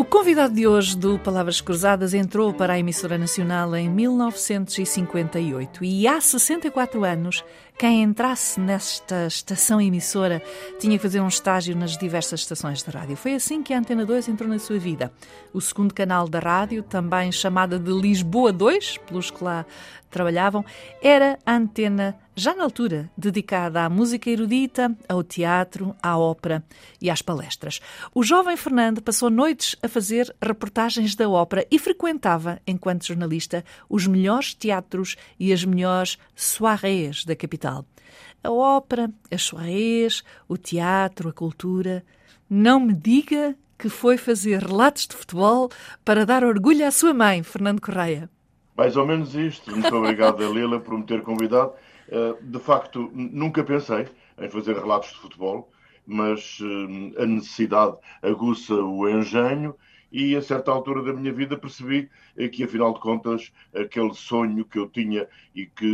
O convidado de hoje do Palavras Cruzadas entrou para a emissora nacional em 1958 e há 64 anos quem entrasse nesta estação emissora tinha que fazer um estágio nas diversas estações de rádio. Foi assim que a Antena 2 entrou na sua vida. O segundo canal da rádio, também chamada de Lisboa 2, pelos que lá trabalhavam, era a antena, já na altura, dedicada à música erudita, ao teatro, à ópera e às palestras. O jovem Fernando passou noites a fazer reportagens da ópera e frequentava, enquanto jornalista, os melhores teatros e as melhores soirées da capital. A ópera, as soirées, o teatro, a cultura. Não me diga que foi fazer relatos de futebol para dar orgulho à sua mãe, Fernando Correia. Mais ou menos isto. Muito obrigado, Lila, por me ter convidado. Eh, de facto, nunca pensei em fazer relatos de futebol, mas eh, a necessidade aguça o engenho e a certa altura da minha vida percebi que, afinal de contas, aquele sonho que eu tinha e que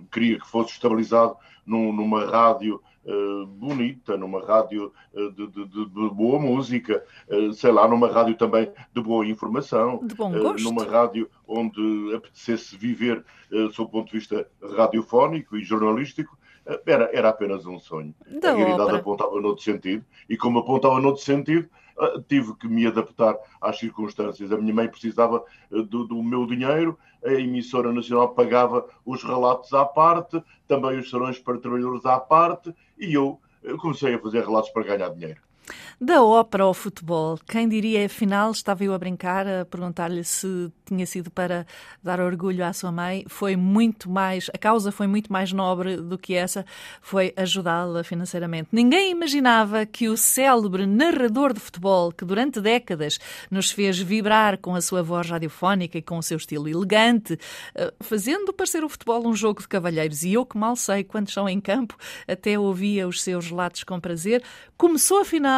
eh, queria que fosse estabilizado num, numa rádio uh, bonita, numa rádio uh, de, de, de, boa música, uh, sei lá, numa rádio também de boa informação, de bom gosto. numa rádio onde apetecesse viver, sob o ponto de vista radiofónico e jornalístico, era, era apenas um sonho. Da a realidade ópera. apontava noutro sentido, e como apontava noutro sentido, tive que me adaptar às circunstâncias. A minha mãe precisava ah, do, do, meu dinheiro, a emissora nacional pagava os relatos à parte, também os serões para trabalhadores à parte, e eu ah, comecei a fazer relatos para ganhar dinheiro. Da ópera ao futebol, quem diria, afinal, estava eu a brincar, a perguntar-lhe se tinha sido para dar orgulho à sua mãe, foi muito mais, a causa foi muito mais nobre do que essa, foi ajudá-la financeiramente. Ninguém imaginava que o célebre narrador de futebol, que durante décadas nos fez vibrar com a sua voz radiofónica e com o seu estilo elegante, eh, fazendo parecer o futebol um jogo de cavalheiros, e eu que mal sei quantos são em campo, até ouvia os seus relatos com prazer, começou afinal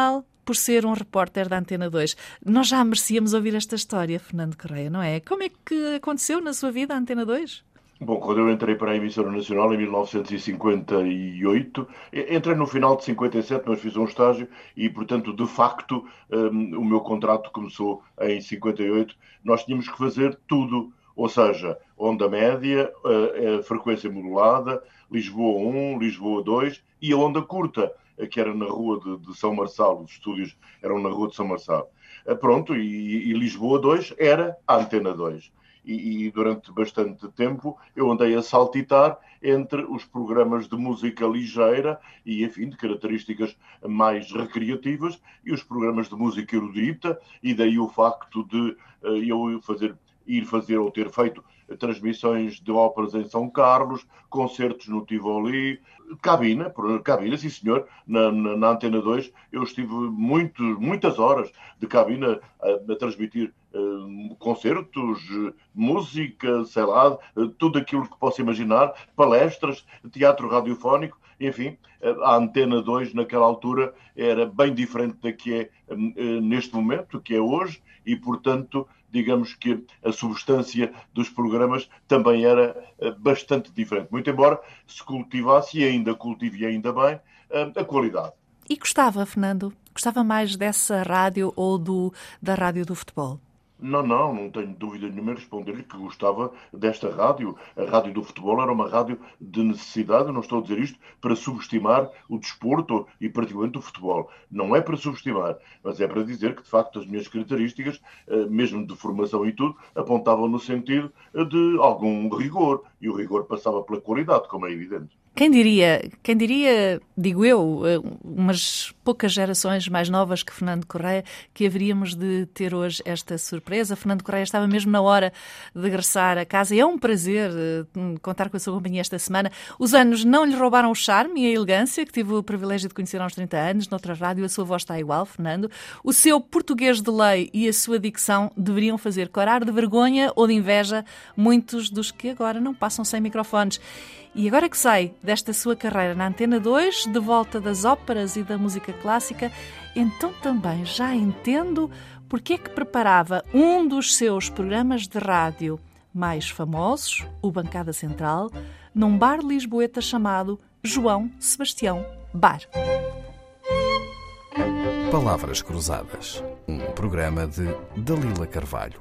por ser um repórter da Antena 2. Nós já merecíamos ouvir esta história, Fernando Correia, não é? Como é que aconteceu na sua vida a Antena 2? Bom, quando eu entrei para a emissora nacional em 1958, entrei no final de 57, mas fiz um estágio e, portanto, de facto, um, o meu contrato começou em 58. Nós tínhamos que fazer tudo, ou seja, onda média, a, a frequência modulada, Lisboa 1, Lisboa 2 e a onda curta que era na rua de, de, São Marçal, os estúdios eram na rua de São Marçal. Eh, pronto, e, e Lisboa 2 era a Antena 2. E, e, durante bastante tempo eu andei a saltitar entre os programas de música ligeira e, enfim, de características mais recreativas e os programas de música erudita, e daí o facto de uh, eu fazer, ir fazer ou ter feito transmissões de óperas em São Carlos, concertos no Tivoli, cabina, cabina, sim senhor, na, na, na Antena 2 eu estive muito, muitas horas de cabina a, a transmitir uh, concertos, música, sei lá, tudo aquilo que possa imaginar, palestras, teatro radiofónico, enfim, a Antena 2 naquela altura era bem diferente da que é uh, neste momento, que é hoje, e portanto digamos que a substância dos programas também era eh, bastante diferente. Muito embora se cultivasse, e ainda cultive ainda bem, eh, a qualidade. E gostava, Fernando? Gostava mais dessa rádio ou do, da rádio do futebol? Não, não, não tenho dúvida nenhuma em responder-lhe que gostava desta rádio. A rádio do futebol era uma rádio de necessidade, não estou a dizer isto para subestimar o desporto e particularmente o futebol. Não é para subestimar, mas é para dizer que, de facto, as minhas características, eh, mesmo de formação e tudo, apontavam no sentido de algum rigor. E o rigor passava pela qualidade, como é evidente. Quem diria, quem diria, digo eu, eh, umas poucas gerações mais novas que Fernando Correia, que haveríamos de ter hoje esta surpresa. Fernando Correia estava mesmo na hora de regressar a casa e é um prazer eh, contar com a sua companhia esta semana. Os anos não lhe roubaram o charme e a elegância que tive o privilégio de conhecer há uns 30 anos, noutra rádio, a sua voz está igual, Fernando. O seu português de lei e a sua dicção deveriam fazer corar de vergonha ou de inveja muitos dos que agora não passam sem microfones. E agora que sai desta sua carreira na Antena 2, de volta das óperas e da música clássica, então também já entendo porque é que preparava um dos seus programas de rádio mais famosos, o Bancada Central, num bar lisboeta chamado João Sebastião Bar. Palavras Cruzadas, um programa de Dalila Carvalho.